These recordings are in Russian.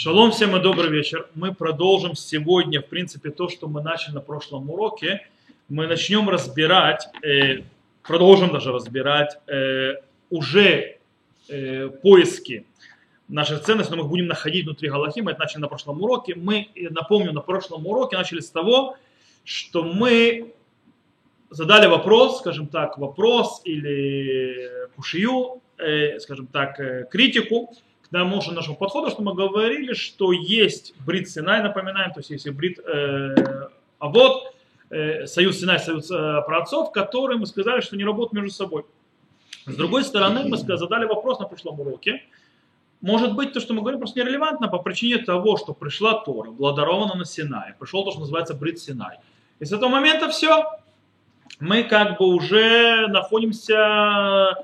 Шалом всем и добрый вечер. Мы продолжим сегодня, в принципе, то, что мы начали на прошлом уроке. Мы начнем разбирать, э, продолжим даже разбирать э, уже э, поиски наших ценностей, но мы будем находить внутри Галахи. Мы это начали на прошлом уроке. Мы, напомню, на прошлом уроке начали с того, что мы задали вопрос, скажем так, вопрос или кушию, скажем так, критику к тому же нашему подходу, что мы говорили, что есть брит Синай, напоминаем, то есть есть брит э, Авод, э, союз Синай, союз э, праотцов, которые мы сказали, что не работают между собой. С другой стороны, мы задали вопрос на прошлом уроке, может быть, то, что мы говорим, просто нерелевантно по причине того, что пришла Тора, была дарована на Синай, пришел то, что называется Брит Синай. И с этого момента все. Мы как бы уже находимся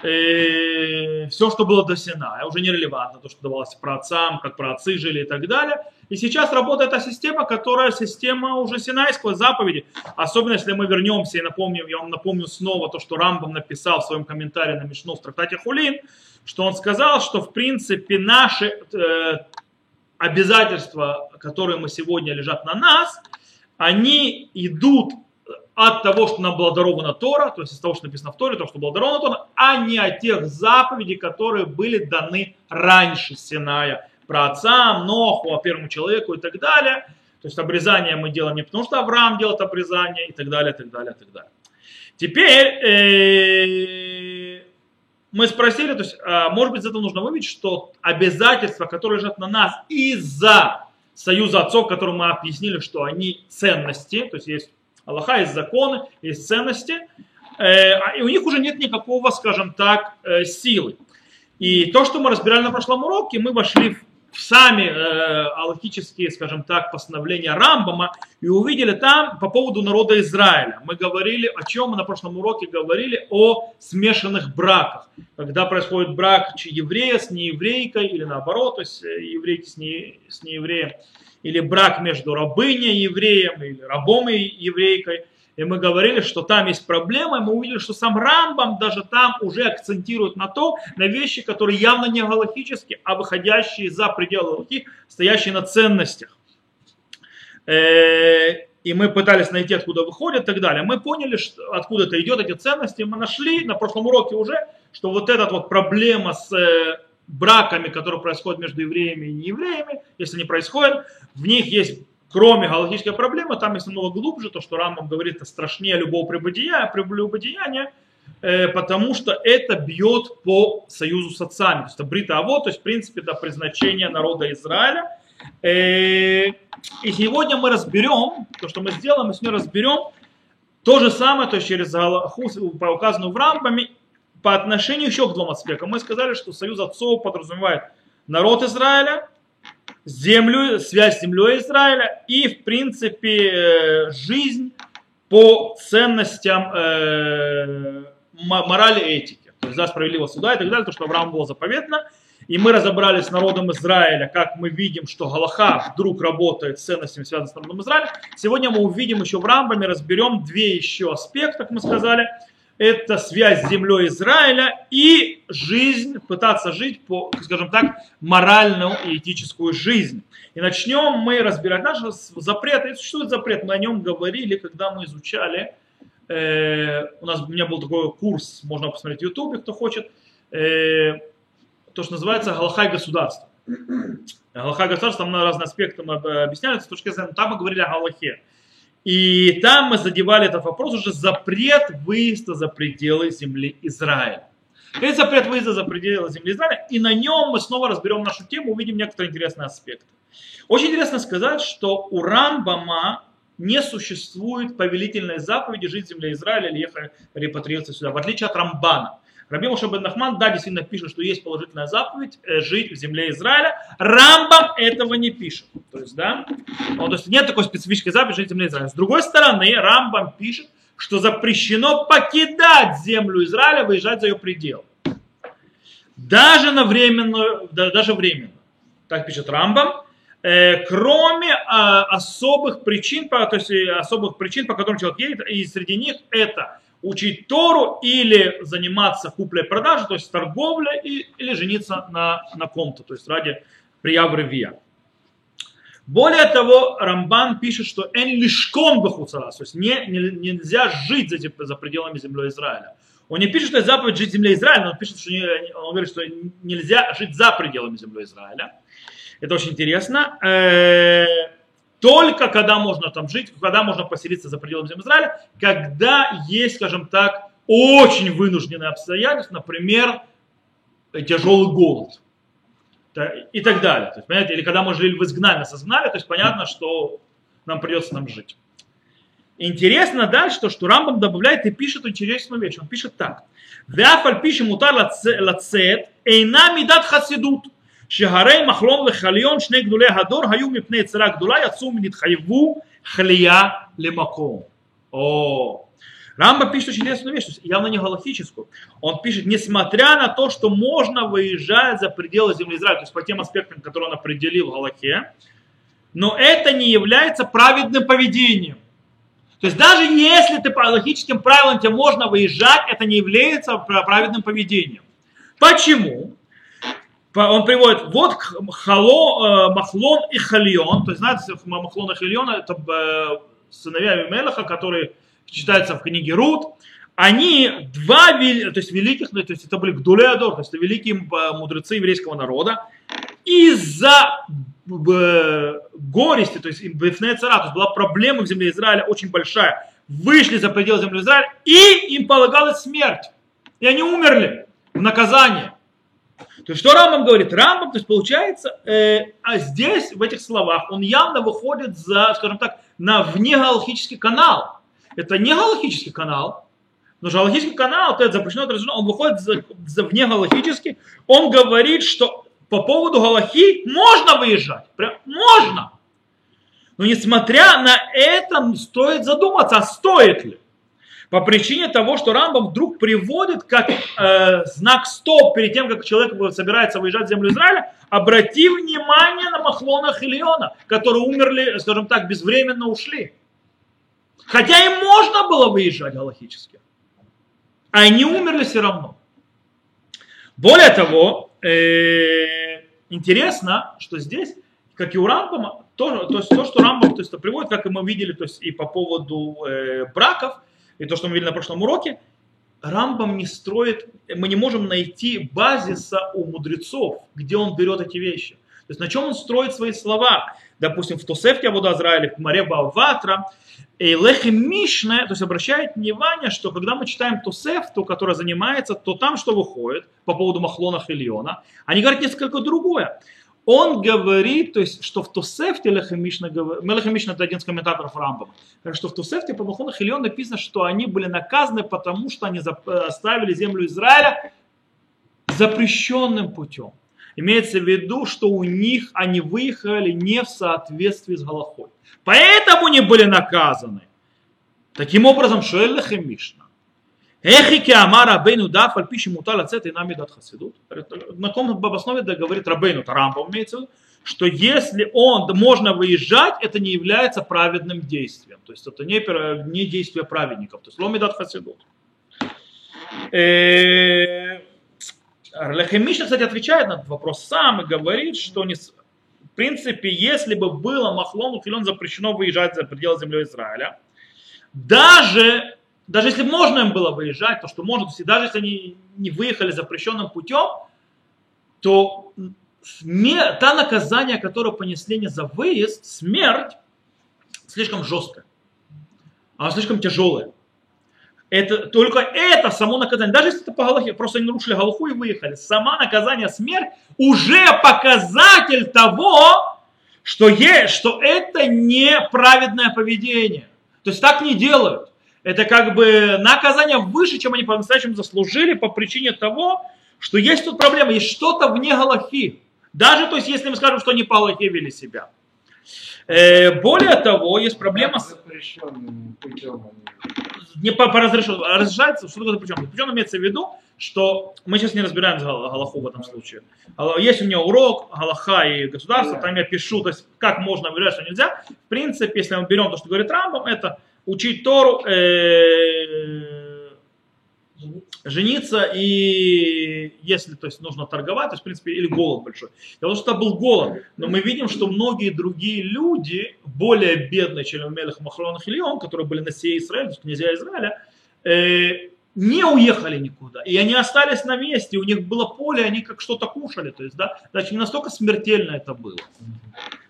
все, что было до Синая, уже нерелевантно, то, что давалось про отцам, как про отцы жили и так далее. И сейчас работает та система, которая система уже синайского заповеди. Особенно, если мы вернемся и напомним, я вам напомню снова то, что Рамбам написал в своем комментарии на Мишну в трактате Хулин, что он сказал, что в принципе наши э, обязательства, которые мы сегодня лежат на нас, они идут от того, что нам была дарована Тора, то есть из того, что написано в Торе, то, что было даровано Тора, а не от тех заповедей, которые были даны раньше Синая, про отца, Ноху, первому человеку и так далее. То есть обрезание мы делаем не потому, что Авраам делает обрезание и так далее, и так далее, и так далее. Теперь э, мы спросили, то есть, э, может быть, из этого нужно вывести, что обязательства, которые лежат на нас из-за союза отцов, который мы объяснили, что они ценности, то есть есть Аллаха есть законы, есть ценности, э, а, и у них уже нет никакого, скажем так, э, силы. И то, что мы разбирали на прошлом уроке, мы вошли в сами э, аллахические, скажем так, постановления Рамбама и увидели там по поводу народа Израиля. Мы говорили, о чем мы на прошлом уроке говорили, о смешанных браках. Когда происходит брак еврея с нееврейкой или наоборот, то есть еврейки с, не, с неевреем или брак между рабыней евреем, или рабом и еврейкой. И мы говорили, что там есть проблема, и мы увидели, что сам Рамбам даже там уже акцентирует на то, на вещи, которые явно не галактические, а выходящие за пределы Галахи, стоящие на ценностях. Э, и мы пытались найти, откуда выходят и так далее. Мы поняли, что, откуда это идет, эти ценности. Мы нашли на прошлом уроке уже, что вот эта вот проблема с э, браками, которые происходят между евреями и неевреями, если они происходят, в них есть, кроме галактической проблемы, там есть намного глубже, то, что Рамбам говорит, это страшнее любого прелюбодеяния, э, потому что это бьет по союзу с отцами. То есть это брита аво, то есть в принципе это призначение народа Израиля. Э, и сегодня мы разберем, то, что мы сделаем, мы сегодня разберем то же самое, то есть через Галаху, указанную в Рамбаме, по отношению еще к двум аспектам. Мы сказали, что союз отцов подразумевает народ Израиля, землю, связь с землей Израиля и, в принципе, э, жизнь по ценностям э, морали и этики. То есть за справедливого суда и так далее, то, что Авраам было заповедно. И мы разобрались с народом Израиля, как мы видим, что Галаха вдруг работает с ценностями, связанными с народом Израиля. Сегодня мы увидим еще в Рамбаме, разберем две еще аспекта, как мы сказали – это связь с землей Израиля и жизнь, пытаться жить по, скажем так, моральную и этическую жизнь. И начнем мы разбирать наши запреты. Существует запрет, мы о нем говорили, когда мы изучали. Э, у нас у меня был такой курс, можно посмотреть в Ютубе, кто хочет. Э, то, что называется Галахай государства. Галахай государства, там на разные аспекты мы объясняли, с точки зрения, там мы говорили о Галахе. И там мы задевали этот вопрос уже запрет выезда за пределы земли Израиля. Это запрет выезда за пределы земли Израиля, и на нем мы снова разберем нашу тему, увидим некоторые интересные аспекты. Очень интересно сказать, что у Рамбама не существует повелительной заповеди жить в земле Израиля или ехать репатриироваться сюда, в отличие от Рамбана. Раби Моше Нахман, да, действительно пишет, что есть положительная заповедь э, жить в земле Израиля. Рамбам этого не пишет. То есть, да, ну, то есть нет такой специфической заповеди жить в земле Израиля. С другой стороны, Рамбам пишет, что запрещено покидать землю Израиля, выезжать за ее предел. Даже на временную, да, даже временно. Так пишет Рамбам. Э, кроме э, особых причин, то есть э, особых причин, по которым человек едет, и среди них это учить Тору или заниматься куплей-продажей, то есть торговля, и, или жениться на, на ком-то, то есть ради прияв ревия. Более того, Рамбан пишет, что эн лишком бахуцарас, то есть не, не, нельзя жить за, за пределами земли Израиля. Он не пишет, что это заповедь жить в земле Израиля, но он пишет, что не, он говорит, что нельзя жить за пределами земли Израиля. Это очень интересно. Только когда можно там жить, когда можно поселиться за пределами Израиля, когда есть, скажем так, очень вынужденные обстоятельства, например, тяжелый голод и так далее. То есть, понимаете, или когда мы жили в изгнании, нас изгнали, то есть понятно, что нам придется там жить. Интересно дальше, то, что Рамбам добавляет и пишет интересную вещь. Он пишет так. Вяфаль пишет мутар лацет, эйна мидат хасидут. שהרי מחלון וחליון שני גדולי הדור היו מפני יצירה גדולה יצאו ונתחייבו חליה למקום. О, Рамба пишет очень интересную вещь, явно не галактическую. Он пишет, несмотря на то, что можно выезжать за пределы земли Израиля, то есть по тем аспектам, которые он определил в Галахе, но это не является праведным поведением. То есть даже если ты по логическим правилам тебе можно выезжать, это не является праведным поведением. Почему? Он приводит вот хало, э, Махлон и Хальон, то есть знаете, Махлон и Хальон это э, сыновья Мелаха, которые читается в книге Рут, они два, то есть великих, то есть это были Гдулеадор, то есть это великие мудрецы еврейского народа, из-за горести, то есть Бефне цара, то есть была проблема в земле Израиля очень большая, вышли за пределы земли Израиля, и им полагалась смерть. И они умерли в наказание. То есть что Рамбам говорит? Рамбам, то есть получается, э, а здесь, в этих словах, он явно выходит за, скажем так, на внегалактический канал это не галактический канал, но же галактический канал, это запрещено, разрешено, он выходит за, за вне галактический, он говорит, что по поводу галахи можно выезжать, прям можно. Но несмотря на это, стоит задуматься, а стоит ли. По причине того, что Рамбам вдруг приводит как э, знак стоп перед тем, как человек собирается выезжать в землю Израиля, обрати внимание на Махлона Хилиона, которые умерли, скажем так, безвременно ушли. Хотя им можно было выезжать галактически. А они умерли все равно. Более того, э, интересно, что здесь, как и у Рамбама, то, то, есть то что Рамбам то есть, приводит, как и мы видели, то есть и по поводу э, браков, и то, что мы видели на прошлом уроке, Рамбам не строит, мы не можем найти базиса у мудрецов, где он берет эти вещи. То есть на чем он строит свои слова. Допустим, в Тосефте Абуда Азраиле, в Маре Баватра, и Лехи Мишне, то есть обращает внимание, что когда мы читаем Тосеф, то, которая занимается, то там что выходит по поводу Махлона Хильона, они говорят несколько другое. Он говорит, то есть, что в Тосефте Лехи Мишна, Лехи Мишна это один из комментаторов Рамбама, что в Тосефте по Махлону Хильон написано, что они были наказаны, потому что они оставили землю Израиля запрещенным путем. Имеется в виду, что у них они выехали не в соответствии с Галахой. Поэтому они были наказаны. Таким образом, шоэллах и Мишна. Эхики Амар Рабейну да, фальпиши мутал ацет и нами дат хасидут. На ком об основе да говорит Рабейну, Тарамба имеется в виду, что если он, можно выезжать, это не является праведным действием. То есть это не, не действие праведников. То есть ломидат хасидут. Э, Лехемишна, кстати, отвечает на этот вопрос сам и говорит, что не, в принципе, если бы было Махлону Хилон запрещено выезжать за пределы земли Израиля, даже, даже если можно им было выезжать, то что можно, то даже если они не выехали запрещенным путем, то та наказание, которое понесли не за выезд, смерть, слишком жесткое. Она слишком тяжелая. Это, только это само наказание, даже если это по Галахе, просто они нарушили Галаху и выехали, сама наказание смерть уже показатель того, что, есть, что это неправедное поведение. То есть так не делают. Это как бы наказание выше, чем они по-настоящему заслужили по причине того, что есть тут проблема, есть что-то вне Галахи. Даже, то есть, если мы скажем, что они по Галахе вели себя. Э, более того, есть проблема с... Не по, по разрешению. Разрешается, что такое запрещенным? Запрещенным имеется в виду, что мы сейчас не разбираем Галаху в этом случае. Есть у меня урок Галаха и государство, там я пишу, то есть как можно выражать, что нельзя. В принципе, если мы берем то, что говорит Рамбам, это учить Тору, э, жениться и если то есть, нужно торговать, то есть, в принципе, или голод большой. Том, что был голод. Но мы видим, что многие другие люди, более бедные, чем Мелех Махрон Хильон, которые были на сей есть князья Израиля, э, не уехали никуда. И они остались на месте, у них было поле, они как что-то кушали. То есть, да, значит, не настолько смертельно это было.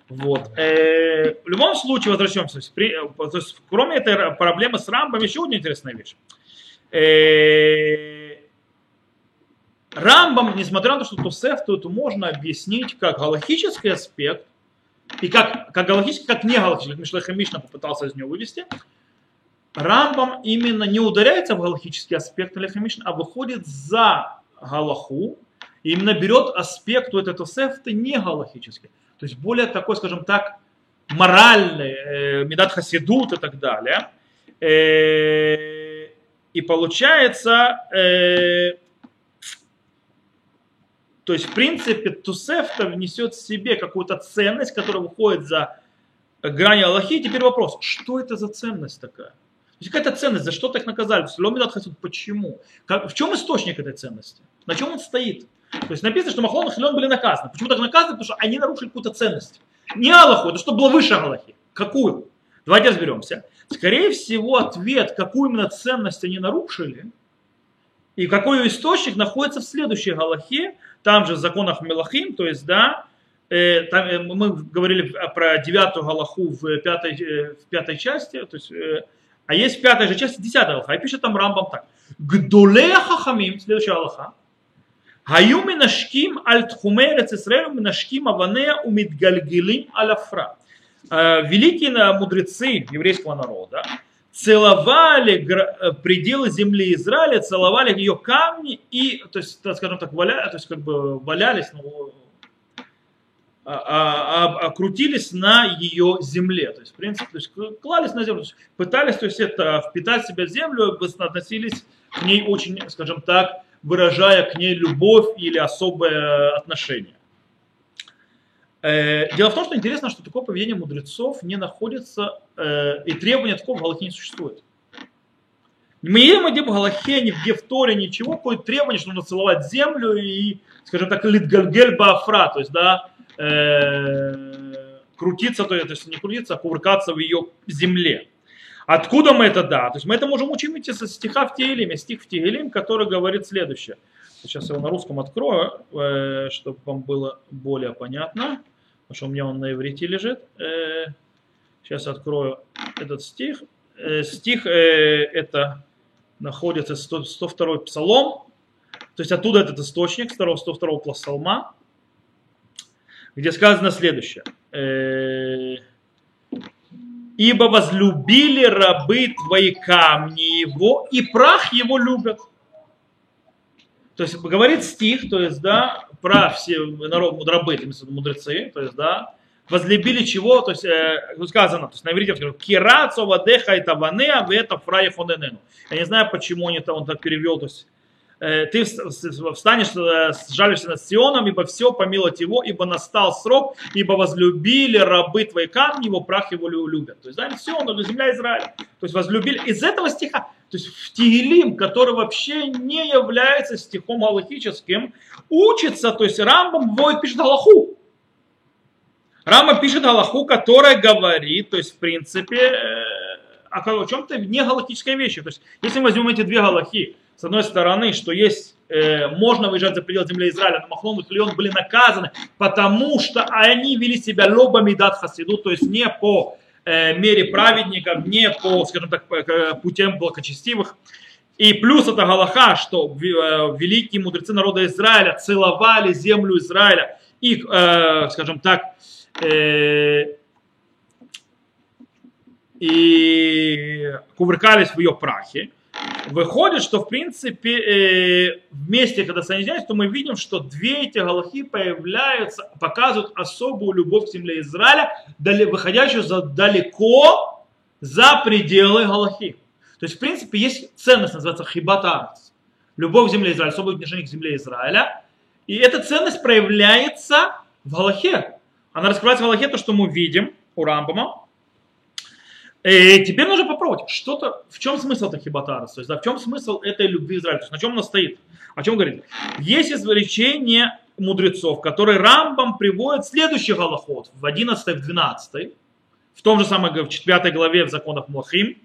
Вот. Э, в любом случае, возвращаемся. При, то есть, кроме этой проблемы с рамбом, еще одна интересная вещь. Э, Рамбам, несмотря на то, что Тусеф, то это можно объяснить как галахический аспект, и как, как галахический, как не галахический, как Мишлеха попытался из него вывести, Рамбам именно не ударяется в галахический аспект Леха Мишна, а выходит за галаху, и именно берет аспект у этого Тусефта не галахический. То есть более такой, скажем так, моральный, э, медат хасидут и так далее. Э, и получается, э, то есть, в принципе, Тусефта внесет в себе какую-то ценность, которая выходит за грани Аллахи. Теперь вопрос, что это за ценность такая? То есть какая-то ценность, за что так наказали? Почему? Как, в чем источник этой ценности? На чем он стоит? То есть написано, что Махлон и Хилон были наказаны. Почему так наказаны? Потому что они нарушили какую-то ценность. Не Аллаху, это что было выше Аллахи. Какую? Давайте разберемся. Скорее всего, ответ, какую именно ценность они нарушили, и какой источник находится в следующей Галахе, там же в законах Мелахим, то есть, да, э, там, э, мы говорили про девятую Галаху в пятой, э, в пятой части, то есть, э, а есть в пятой же части десятая Галаха, и пишет там Рамбам так. Гдулея Хахамим, следующая Галаха, Гаю минашким аль тхуме рецисрелю минашким аванея умидгальгилим аляфра. Великие мудрецы еврейского народа целовали пределы земли Израиля, целовали ее камни и, то есть, скажем так, валя, то есть, как бы валялись, ну, крутились на ее земле. То есть, в принципе, то есть, клались на землю, то есть, пытались то есть, это, впитать в себя землю, относились к ней очень, скажем так, выражая к ней любовь или особое отношение. Э, дело в том, что интересно, что такое поведение мудрецов не находится, э, и требования такого в Галахе не существует. Мы не где в Галахе, нигде в Торе, ничего, какое требование, что нужно целовать землю и, скажем так, литгальгель бафра, то есть, да, э, крутиться, то есть не крутиться, а кувыркаться в ее земле. Откуда мы это да? То есть мы это можем учить со стиха в Тегелиме, стих в Тегелим, который говорит следующее. Сейчас я его на русском открою, э, чтобы вам было более понятно потому что у меня он на иврите лежит. Сейчас э, открою этот стих. Э, стих это находится 102 псалом, то есть оттуда этот источник 102 псалма, где сказано следующее. «Ибо возлюбили рабы твои камни его, и прах его любят». То есть говорит стих, то есть, да, про все народ мудрабы, мудрецы, то есть, да, возлюбили чего, то есть, э, сказано, то есть на иврите кирацо вадеха и таванеа это фрая хоненену. Я не знаю, почему он, это, он так перевел, то есть, ты встанешь, э, сжалишься над Сионом, ибо все помиловать его, ибо настал срок, ибо возлюбили рабы твои камни, его прах его любят. То есть, да, Сион, земля Израиля. То есть, возлюбили. Из этого стиха то есть в Тигелим, который вообще не является стихом галактическим, учится, то есть Рамбам вводит, пишет Галаху. Рама пишет Галаху, которая говорит, то есть в принципе, э, о чем-то не галактической вещи. То есть если мы возьмем эти две Галахи, с одной стороны, что есть, э, можно выезжать за пределы земли Израиля, но Махлон и Хлеон были наказаны, потому что они вели себя лобами дат хасиду, то есть не по Э, мере праведников, не по, скажем так, путям благочестивых. И плюс это Галаха, что э, великие мудрецы народа Израиля целовали землю Израиля и, э, скажем так, и кувыркались в ее прахе. Выходит, что в принципе э, вместе, когда соединяются, то мы видим, что две эти галахи появляются, показывают особую любовь к земле Израиля, выходящую за, далеко за пределы галахи. То есть, в принципе, есть ценность, называется хибата любовь к земле Израиля, особое отношение к земле Израиля. И эта ценность проявляется в Галахе. Она раскрывается в Галахе, то, что мы видим у Рамбама, Теперь нужно попробовать, что-то, в чем смысл этой хибатарас, то есть, да, в чем смысл этой любви Израиля, то есть, на чем она стоит, о чем говорит. Есть изречение мудрецов, которые Рамбам приводит следующий голоход в 11 в 12 в том же самом в 4 главе в законах Мохим,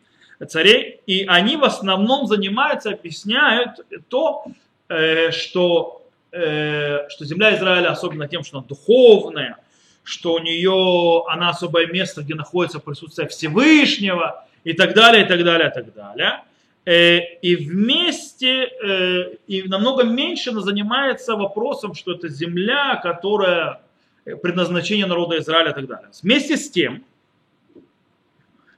царей, и они в основном занимаются, объясняют то, э, что, э, что земля Израиля особенно тем, что она духовная, что у нее она особое место, где находится присутствие Всевышнего и так далее, и так далее, и так далее. Э, и вместе, э, и намного меньше она занимается вопросом, что это земля, которая э, предназначение народа Израиля и так далее. Вместе с тем,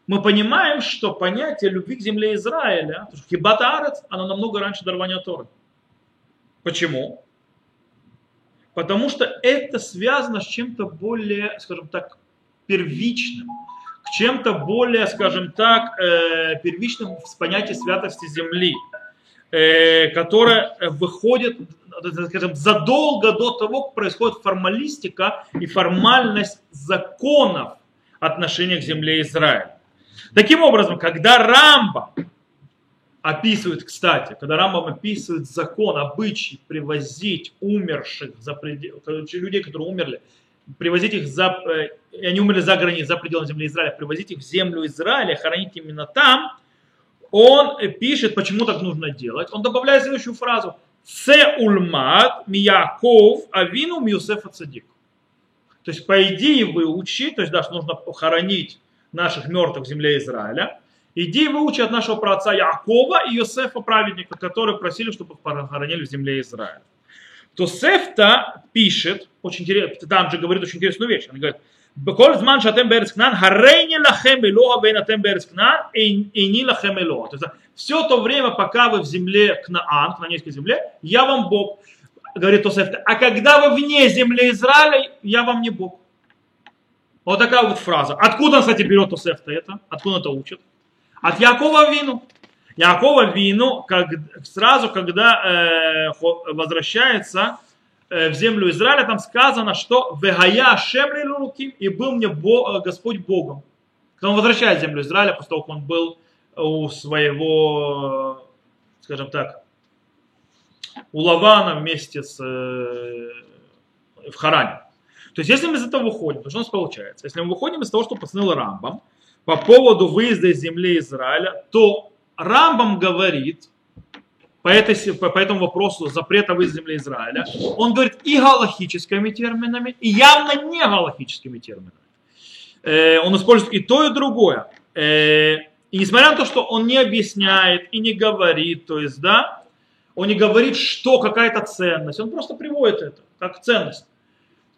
мы понимаем, что понятие любви к земле Израиля, хибата арец, оно намного раньше дарования Торы. Почему? Потому что это связано с чем-то более, скажем так, первичным, к чем-то более, скажем так, э, первичным в понятии святости земли, э, которое выходит, скажем, задолго до того, как происходит формалистика и формальность законов отношения к земле Израиля. Таким образом, когда Рамба описывает, кстати, когда Рамбам описывает закон, обычай привозить умерших за предел, людей, которые умерли, привозить их за, э, они умерли за границей, за пределами земли Израиля, привозить их в землю Израиля, хоронить именно там, он пишет, почему так нужно делать. Он добавляет следующую фразу. Се ульмат мияков авину миусефа цадик. То есть, по идее, выучи, то есть, да, что нужно похоронить наших мертвых в земле Израиля. Иди выучи от нашего праотца Якова и Йосефа праведника, которые просили, чтобы их похоронили в земле Израиля. То Сефта пишет, очень интересно, там же говорит очень интересную вещь. Он говорит, Беколь зман шатем берецкнан, харейни лахем илоа вейн атем берецкнан, ини лахем илоа. То есть все то время, пока вы в земле Кнаан, Кнанейской земле, я вам Бог. Говорит то Тосефта, а когда вы вне земли Израиля, я вам не Бог. Вот такая вот фраза. Откуда, кстати, берет Тосефта это? Откуда это учит? От Якова Вину. Якова Вину, как, сразу, когда э, возвращается э, в землю Израиля, там сказано, что «Вегая шемли луким» и был мне Бог, э, Господь Богом. Когда он возвращает землю Израиля, после того, как он был у своего, скажем так, у Лавана вместе с, э, в Харане. То есть, если мы из этого выходим, то что у нас получается? Если мы выходим из того, что постановил Рамбам по поводу выезда из земли Израиля, то Рамбам говорит по, этой, по, по этому вопросу запрета выезда из земли Израиля, он говорит и галахическими терминами, и явно не галахическими терминами. Э, он использует и то, и другое. Э, и несмотря на то, что он не объясняет и не говорит, то есть, да, он не говорит, что какая-то ценность, он просто приводит это как ценность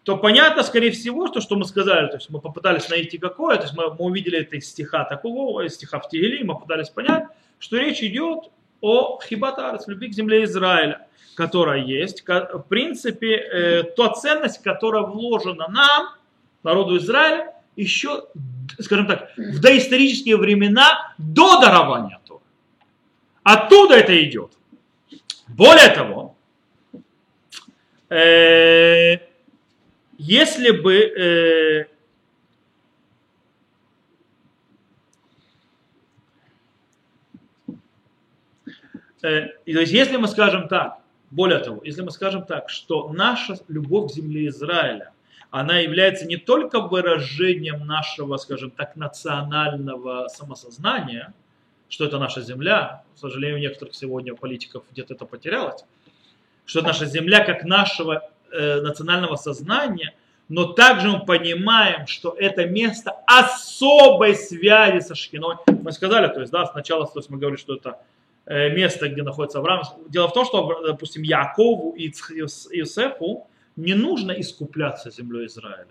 то понятно, скорее всего, то, что мы сказали, то есть мы попытались найти какое, то есть мы, мы увидели это из стиха такого, из стиха в Тегеле, мы пытались понять, что речь идет о хибатарец, любви к земле Израиля, которая есть. В принципе, э, та ценность, которая вложена нам, народу Израиля, еще, скажем так, в доисторические времена до дарования Тора. Оттуда это идет. Более того, э, если бы э, э, то есть если мы скажем так, более того, если мы скажем так, что наша любовь к земле Израиля, она является не только выражением нашего, скажем так, национального самосознания, что это наша земля, к сожалению, у некоторых сегодня политиков где-то это потерялось, что это наша земля как нашего э, национального сознания, но также мы понимаем, что это место особой связи со Шхиной. Мы сказали, то есть, да, сначала то есть мы говорили, что это э, место, где находится Авраам. Дело в том, что, допустим, Якову и Иосифу не нужно искупляться землей Израиля.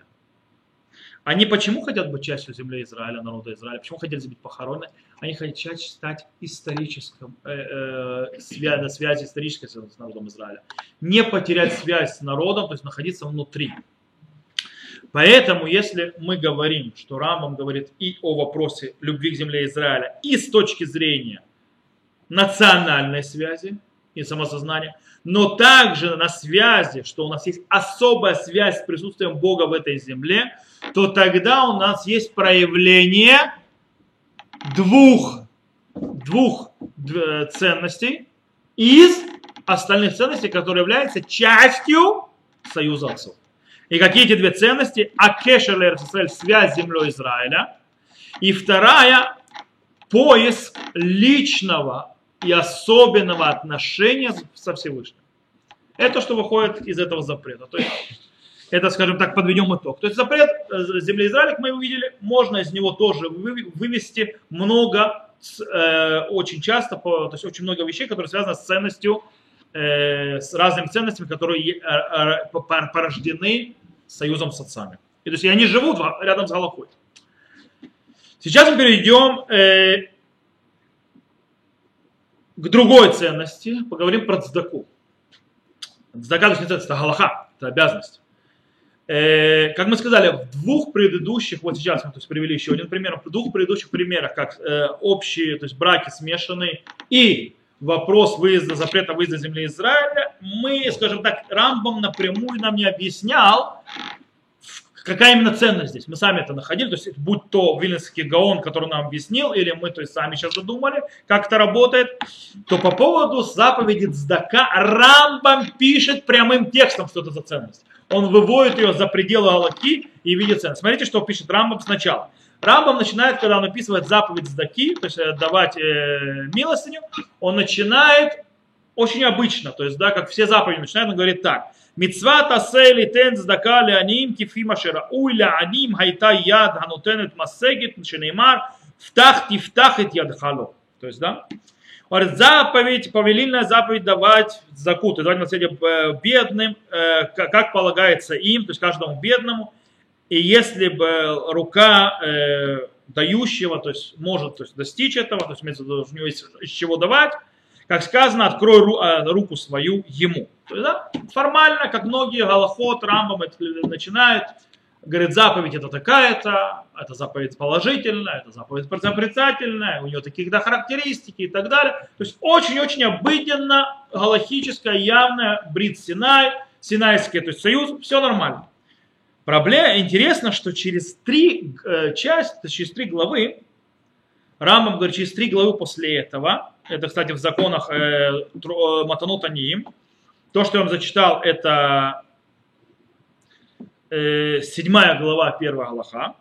Они почему хотят быть частью земли Израиля, народа Израиля? Почему хотят быть похоронены? Они хотят стать историческим, э, э, связи, связи исторической с народом Израиля. Не потерять связь с народом, то есть находиться внутри. Поэтому, если мы говорим, что Рамбам говорит и о вопросе любви к земле Израиля, и с точки зрения национальной связи и самосознания, но также на связи, что у нас есть особая связь с присутствием Бога в этой земле, то тогда у нас есть проявление двух, двух э, ценностей из остальных ценностей, которые являются частью союза отцов. И какие эти две ценности? Акешер Израиль, связь с землей Израиля. И вторая, поиск личного и особенного отношения со Всевышним. Это что выходит из этого запрета. То есть, это, скажем так, подведем итог. То есть запрет э, земли Израиля, как мы увидели, можно из него тоже вывести много, э, очень часто, то есть очень много вещей, которые связаны с ценностью Э, с разными ценностями, которые э, э, порождены союзом с отцами. И, то есть и они живут рядом с Галахой. Сейчас мы перейдем э, к другой ценности, поговорим про цдаку. Цдака, то есть не ценность, это галаха, это обязанность. Э, как мы сказали, в двух предыдущих, вот сейчас мы то есть, привели еще один пример, в двух предыдущих примерах, как э, общие, то есть браки смешанные и вопрос выезда, запрета выезда земли Израиля, мы, скажем так, Рамбам напрямую нам не объяснял, какая именно ценность здесь. Мы сами это находили, то есть будь то Вильнинский Гаон, который нам объяснил, или мы то есть, сами сейчас задумали, как это работает, то по поводу заповеди Цдака Рамбам пишет прямым текстом, что это за ценность. Он выводит ее за пределы Аллаки и видит ценность. Смотрите, что пишет Рамбам сначала. Рамбам начинает, когда он описывает заповедь Здаки, то есть э, давать э, милостыню, он начинает очень обычно, то есть, да, как все заповеди начинают, он говорит так. Мицва тасели тен здака леаним кифима шерауй леаним хайта яд ханутенет массегит шенеймар втах тифтах эт ядхало. То есть, да, говорит, заповедь, повелительная заповедь давать закут, давать наследие э, бедным, как полагается им, то есть каждому бедному, и если бы рука э, дающего, то есть может то есть, достичь этого, то есть у него есть из чего давать, как сказано, открой ру, э, руку свою ему. То есть, да, формально, как многие Галахот, Рамбам начинают, говорит, заповедь это такая-то, это заповедь положительная, это заповедь отрицательная, у нее такие-то характеристики и так далее. То есть очень-очень обыденно, галахическая, явная, брит Синай, Синайский, то есть союз, все нормально. Проблема, интересно, что через три э, части, через три главы, Рамбам говорит, через три главы после этого, это, кстати, в законах э, э Матанот Аниим, то, что я вам зачитал, это э, седьмая глава, первая Аллаха,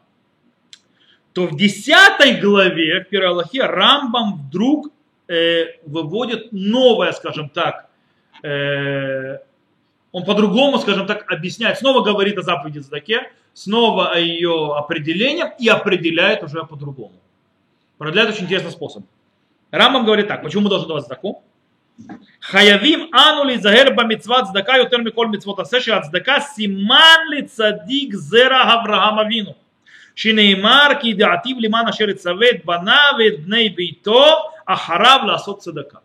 то в десятой главе, в первой Аллахе, Рамбам вдруг э, выводит новое, скажем так, э, он по-другому, скажем так, объясняет, снова говорит о заповеди Задаке, снова о ее определении и определяет уже по-другому. Продляет очень интересный способ. Рамбам говорит так, почему мы должны давать Задаку? Хаявим ану ли загер ба митцват цдака ютер миколь митцвот асе ше цдака симан ли цадик зера Авраама вину. שנאמר כי דעתיו למען אשר יצווה את בניו ואת בני ביתו אחריו לעשות צדקה.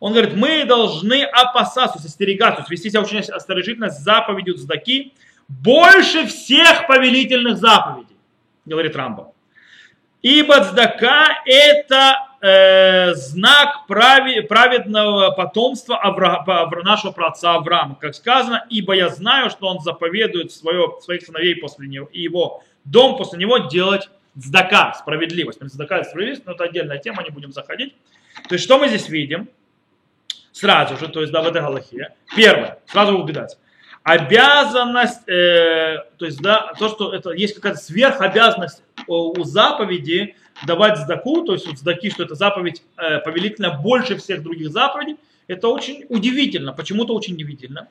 Он говорит, мы должны опасаться, остерегаться, вести себя очень осторожительно с заповедью Цдаки больше всех повелительных заповедей, говорит Рамбам. Ибо Цдака это э, знак прави, праведного потомства Авра, нашего праотца Авраама. Как сказано, ибо я знаю, что он заповедует свое, своих сыновей после него и его дом после него делать Цдака, справедливость. Цдака и справедливость, но это отдельная тема, не будем заходить. То есть что мы здесь видим? сразу же, то есть да, в этой галахе. Первое, сразу убедать. Обязанность, э, то есть да, то, что это есть какая-то сверхобязанность у, у заповеди давать сдаку, то есть у сдаки, что это заповедь э, повелительная больше всех других заповедей, это очень удивительно. Почему-то очень удивительно.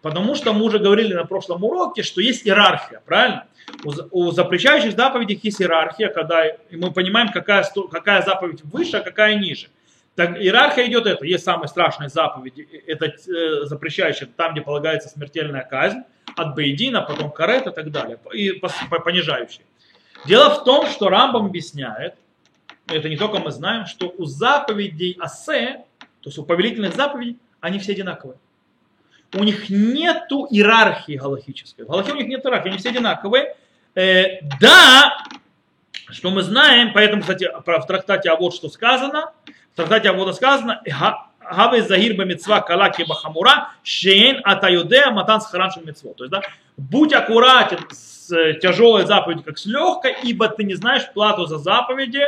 Потому что мы уже говорили на прошлом уроке, что есть иерархия, правильно? У, у запрещающих заповедей есть иерархия, когда мы понимаем, какая, какая заповедь выше, а какая ниже. Так иерархия идет это. Есть самые страшные заповеди, это э, запрещающие, там, где полагается смертельная казнь, от Бейдина, потом карет и так далее, и понижающие. Дело в том, что Рамбам объясняет, это не только мы знаем, что у заповедей Асе, то есть у повелительных заповедей, они все одинаковые. У них нету иерархии галахической. В Галахе у них нет иерархии, они все одинаковые. Э, да, что мы знаем, поэтому, кстати, в трактате а вот что сказано, в трактате Авода сказано, Хаве Загир Бамитсва Калаки Бахамура, Шейн Атаюдея Матан Схаран Митцво. То есть, да, будь аккуратен с тяжелой заповедью, как с легкой, ибо ты не знаешь плату за заповеди,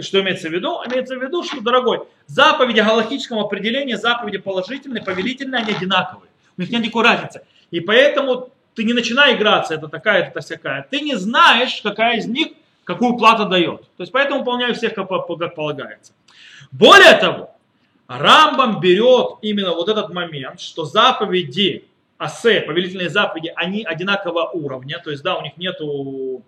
что имеется в виду? Имеется в виду, что, дорогой, заповеди галактическом определении, заповеди положительные, повелительные, они одинаковые. У них нет никакой разницы. И поэтому ты не начинай играться, это такая, это всякая. Ты не знаешь, какая из них какую плату дает. То есть поэтому выполняю всех, как полагается. Более того, Рамбам берет именно вот этот момент, что заповеди асе, повелительные заповеди, они одинакового уровня, то есть да, у них нету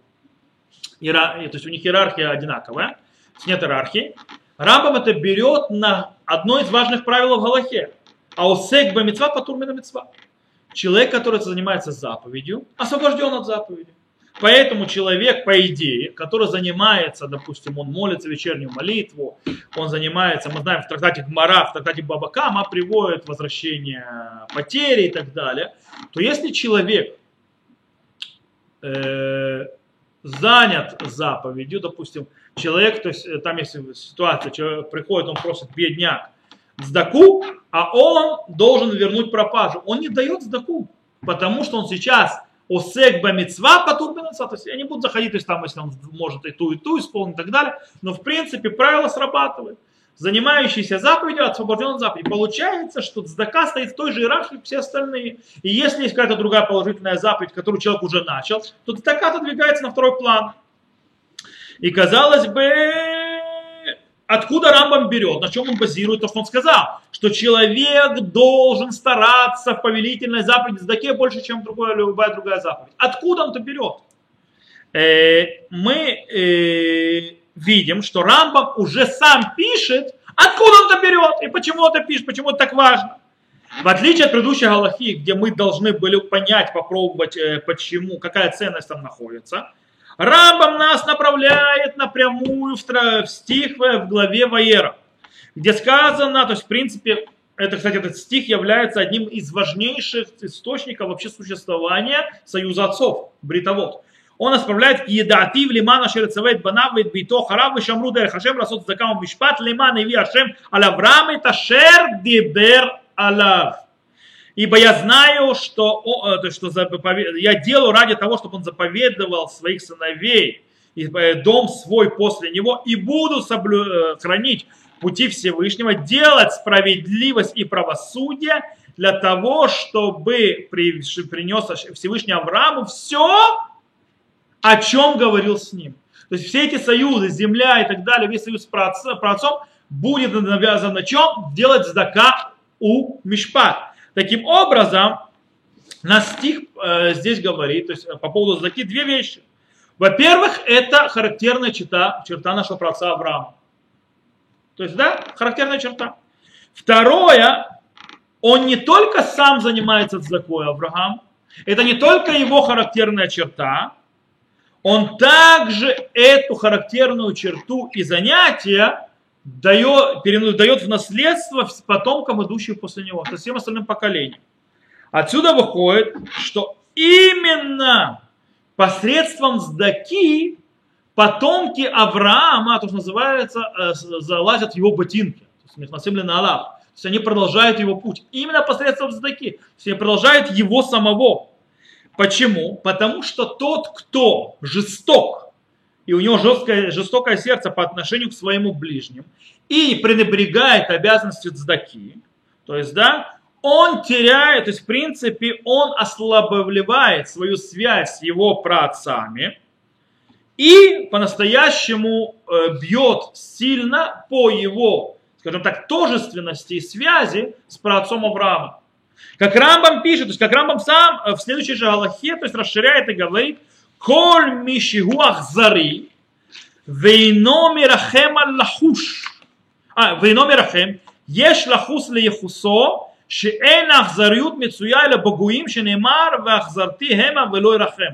иерархии, то есть у них иерархия одинаковая, нет иерархии. Рамбам это берет на одно из важных правил в Галахе. Аусек бамитва патурмина митцва. Человек, который занимается заповедью, освобожден от заповеди. Поэтому человек, по идее, который занимается, допустим, он молится вечернюю молитву, он занимается, мы знаем, в трактате Гмара, в трактате Бабакама приводит возвращение потери и так далее, то если человек э, занят заповедью, допустим, человек, то есть э, там есть ситуация, человек приходит, он просит бедняк сдаку, а он должен вернуть пропажу. Он не дает сдаку, потому что он сейчас осек бамитсва патур бенацва. То есть я не буду заходить, то есть там, если он может и ту, и ту исполнить и так далее. Но в принципе правило срабатывает. Занимающийся заповедью освобожден от заповеди. Получается, что цдака стоит в той же иерархии, как все остальные. И если есть какая-то другая положительная заповедь, которую человек уже начал, то цдака отодвигается на второй план. И казалось бы, Откуда Рамбам берет, на чем он базирует то, что он сказал? Что человек должен стараться в повелительной заповеди Здаке больше, чем другая, любая другая заповедь. Откуда он это берет? Э, мы э, видим, что Рамбам уже сам пишет, откуда он это берет и почему это пишет, почему это так важно. В отличие от предыдущей Галахи, где мы должны были понять, попробовать, э, почему, какая ценность там находится, Рамбам нас направляет напрямую в стих в главе Ваера, где сказано, то есть в принципе, это, кстати, этот стих является одним из важнейших источников вообще существования союза отцов, бритовод. Он исправляет «Едати в лимана шерцевет банавит бито харав и шамру дер хашем расот закам мишпат лиман и ви ашем ал Авраам и ташер дибер алав». Ибо я знаю, что, то, что я делаю ради того, чтобы он заповедовал своих сыновей и э, дом свой после него, и буду соблю... Э, хранить пути Всевышнего, делать справедливость и правосудие для того, чтобы принес Всевышний Аврааму все, о чем говорил с ним. То есть все эти союзы, земля и так далее, весь союз с праотцом будет навязан на чем? Делать здака у Мишпат. Таким образом, на стих э, здесь говорит, то есть э, по поводу заки две вещи. Во-первых, это характерная черта, черта нашего праотца Авраама. То есть, да, характерная черта. Второе, он не только сам занимается цдакой Авраам, это не только его характерная черта, он также эту характерную черту и занятие дает, дает в наследство потомкам, идущим после него, то всем остальным поколениям. Отсюда выходит, что именно посредством сдаки потомки Авраама, то, что называется, э, залазят в его ботинки. То есть у них насыпали на Аллах. То есть они продолжают его путь. Именно посредством сдаки. То есть они продолжают его самого. Почему? Потому что тот, кто жесток, и у него жесткое, жестокое сердце по отношению к своему ближнему, и пренебрегает обязанностью цдаки, то есть, да, он теряет, то есть, в принципе, он ослабливает свою связь с его праотцами и по-настоящему э, бьет сильно по его, скажем так, тожественности и связи с праотцом Авраама. Как Рамбам пишет, то есть как Рамбам сам э, в следующей же Аллахе, то есть расширяет и говорит, כל מי שהוא אכזרי ואינו מרחם על לחוש, אה, ואינו מרחם, יש לחוס ליחוסו שאין האכזריות מצויה אלא בגויים שנאמר ואכזרתי המה ולא ירחם.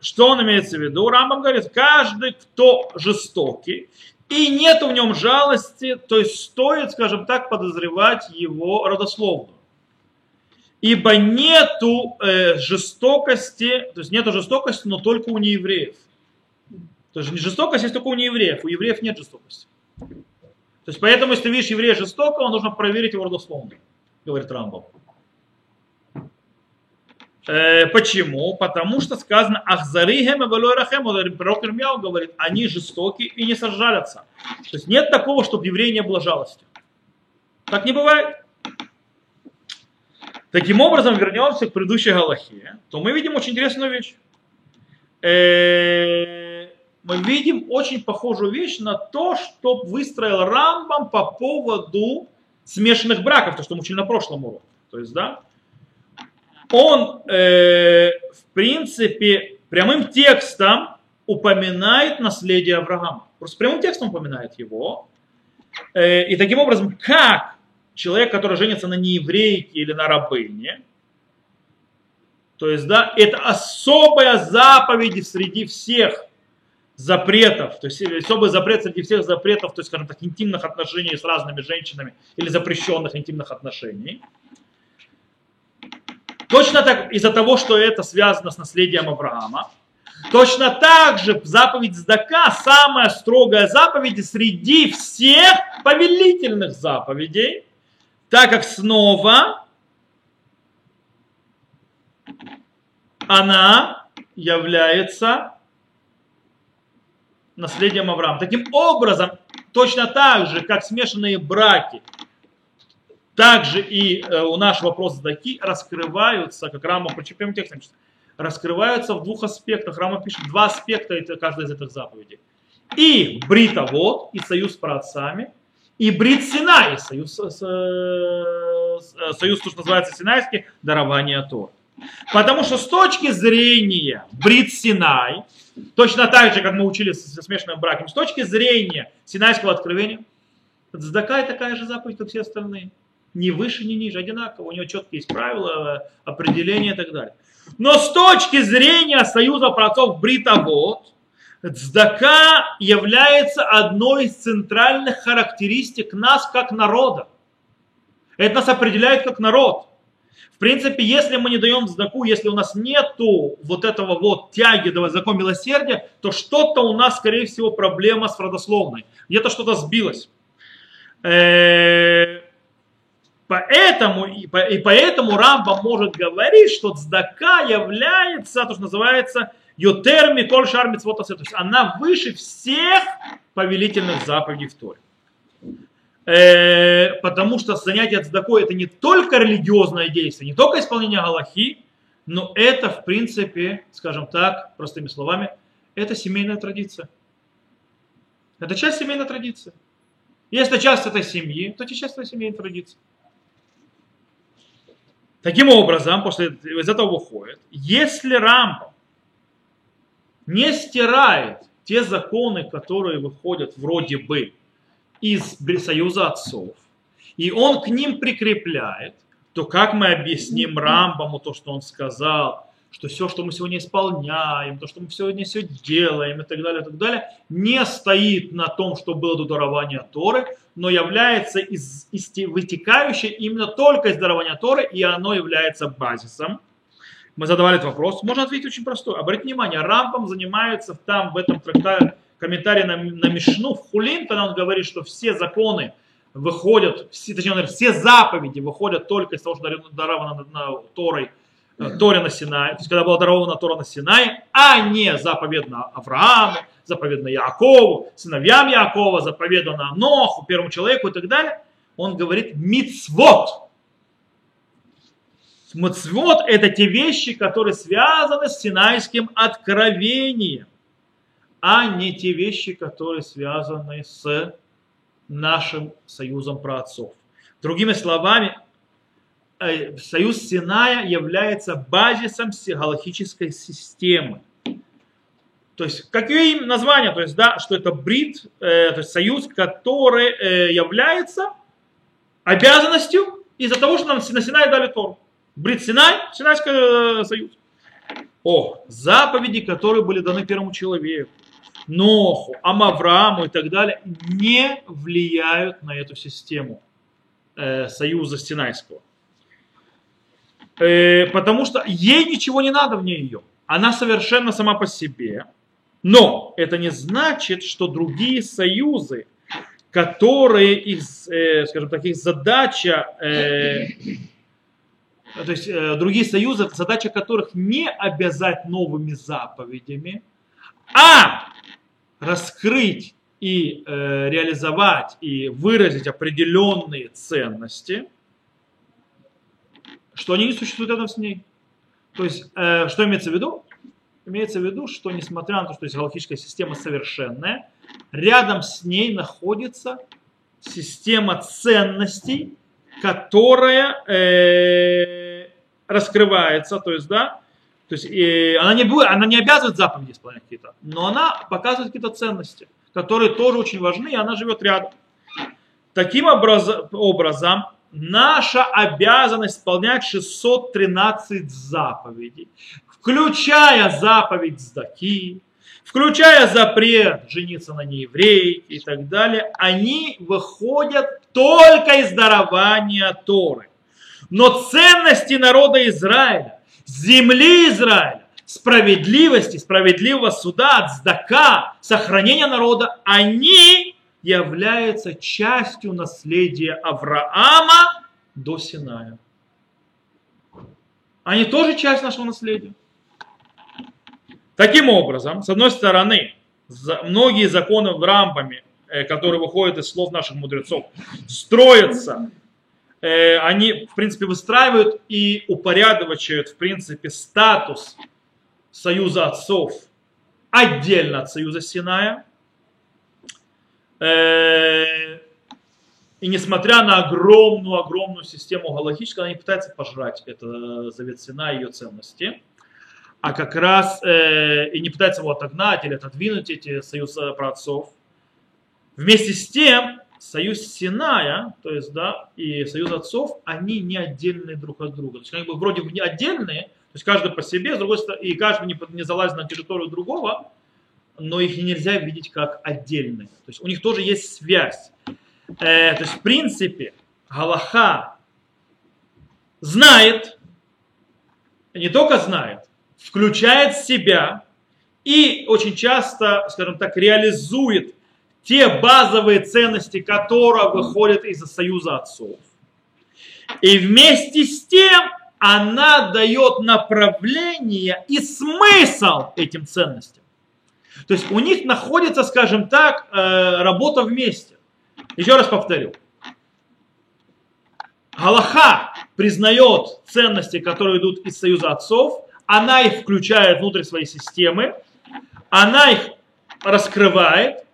Что он имеется в виду? Рамбам говорит, каждый, кто жестокий, и нет в нем жалости, то есть стоит, скажем так, подозревать его родословную ибо нету э, жестокости, то есть нету жестокости, но только у неевреев. То есть жестокость есть только у неевреев, у евреев нет жестокости. То есть поэтому, если видишь еврея жестокого, нужно проверить его родословно, говорит Рамбов. Э, почему? Потому что сказано Ахзарихем и Валойрахем, пророк Ирмияу говорит, они жестоки и не сожалятся. То есть нет такого, чтобы евреи не было жалости. Так не бывает. Таким образом, вернемся к предыдущей Галахе, то мы видим очень интересную вещь. Э, мы видим очень похожую вещь на то, что выстроил Рамбам по поводу смешанных браков, то, что мы учили на прошлом уроке. То есть, да, он, э, в принципе, прямым текстом упоминает наследие Авраама. Просто прямым текстом упоминает его. Э, и таким образом, как человек, который женится на нееврейке или на рабыне, то есть, да, это особая заповедь среди всех запретов, то есть особый запрет среди всех запретов, то есть, скажем так, интимных отношений с разными женщинами или запрещенных интимных отношений. Точно так, из-за того, что это связано с наследием Авраама, точно так же заповедь Здака, самая строгая заповедь среди всех повелительных заповедей, так как снова она является наследием Авраама. Таким образом, точно так же, как смешанные браки – также и э, у нашего вопроса Даки раскрываются, как Рама причем текстом раскрываются в двух аспектах. Рама пишет два аспекта каждой из этих заповедей. И бритовод, и союз с праотцами, и брит Синай, союз, с, союз, то, что называется синайский, дарование Тор. Потому что с точки зрения брит Синай, точно так же, как мы учили со смешанным браком, с точки зрения синайского откровения, Цдака такая же заповедь, как все остальные ни выше, ни ниже, одинаково. У него четкие есть правила, определения и так далее. Но с точки зрения союза праотцов Бритовод, Цдака является одной из центральных характеристик нас как народа. Это нас определяет как народ. В принципе, если мы не даем цдаку, если у нас нету вот этого вот тяги до закон милосердия, то что-то у нас, скорее всего, проблема с родословной. Где-то что-то сбилось. Э, Поэтому, и, по, и поэтому Рамба может говорить, что цдака является, то, что называется, йотерми коль шармиц вот То есть она выше всех повелительных заповедей в Торе. Э, потому что занятие цдакой это не только религиозное действие, не только исполнение галахи, но это, в принципе, скажем так, простыми словами, это семейная традиция. Это часть семейной традиции. Если часть этой семьи, то это часть этой семейной традиции. Таким образом, после из этого выходит, если Рамбам не стирает те законы, которые выходят вроде бы из союза отцов, и он к ним прикрепляет, то как мы объясним Рамбаму то, что он сказал, что все, что мы сегодня исполняем, то, что мы сегодня все делаем и так далее, и так далее, не стоит на том, что было до дарования Торы, но является из, из, вытекающее именно только из дарования Торы, и оно является базисом. Мы задавали этот вопрос. Можно ответить очень простой. Обратите внимание, Рамбам занимается там в этом трактате, комментарии на, на Мишну, в Хулин, когда он говорит, что все законы выходят, все, точнее, все заповеди выходят только из того, что даровано на, на Торой Торе на Синае, то есть когда была дарована Тора на Синае, а не заповедно Аврааму, заповедно Якову, сыновьям Якова, заповедано Ноху, первому человеку и так далее, он говорит мицвод. Мицвод – это те вещи, которые связаны с Синайским откровением, а не те вещи, которые связаны с нашим союзом праотцов. Другими словами, Э, союз Синая является базисом галактической системы. То есть, какие названия? То есть, да, что это брит, э, то есть союз, который э, является обязанностью из-за того, что нам на Синай дали Тору. Брит Синай, Синайский э, союз. О, заповеди, которые были даны первому человеку, Ноху, Амавраму и так далее, не влияют на эту систему э, союза Синайского. Э, потому что ей ничего не надо вне ее. Она совершенно сама по себе. Но это не значит, что другие союзы, которые их, э, скажем так, их задача э, то есть э, другие союзы, задача которых не обязать новыми заповедями, а раскрыть и э, реализовать и выразить определенные ценности, что они не существуют рядом с ней. То есть, э, что имеется в виду? Имеется в виду, что несмотря на то, что есть галактическая система совершенная, рядом с ней находится система ценностей, которая э, раскрывается, то есть, да, то есть э, она, не будет, она не обязывает заповеди исполнять какие-то, но она показывает какие-то ценности, которые тоже очень важны, и она живет рядом. Таким образ, образом, наша обязанность исполнять 613 заповедей, включая заповедь Сдаки, включая запрет жениться на нееврейке и так далее, они выходят только из дарования Торы. Но ценности народа Израиля, земли Израиля, справедливости, справедливого суда, цдака, сохранения народа, они являются частью наследия Авраама до Синая. Они тоже часть нашего наследия. Таким образом, с одной стороны, многие законы в рампами, э, которые выходят из слов наших мудрецов, строятся, э, они, в принципе, выстраивают и упорядочивают, в принципе, статус союза отцов отдельно от союза Синая. Э, и несмотря на огромную-огромную систему галактическую, она не пытается пожрать это завет Сина и ее ценности а как раз э, и не пытается его отогнать или отодвинуть эти союзы праотцов. Вместе с тем, союз Синая, то есть, да, и союз отцов, они не отдельные друг от друга. То есть, они бы вроде бы не отдельные, то есть каждый по себе, с другой стороны, и каждый не, не залазит на территорию другого, но их нельзя видеть как отдельные. То есть у них тоже есть связь. Э, то есть в принципе Галаха знает, не только знает, включает в себя и очень часто, скажем так, реализует те базовые ценности, которые выходят из союза отцов. И вместе с тем она дает направление и смысл этим ценностям. То есть у них находится, скажем так, э, работа вместе. Еще раз повторю. Галаха признает ценности, которые идут из союза отцов, она их включает внутрь своей системы, она их раскрывает,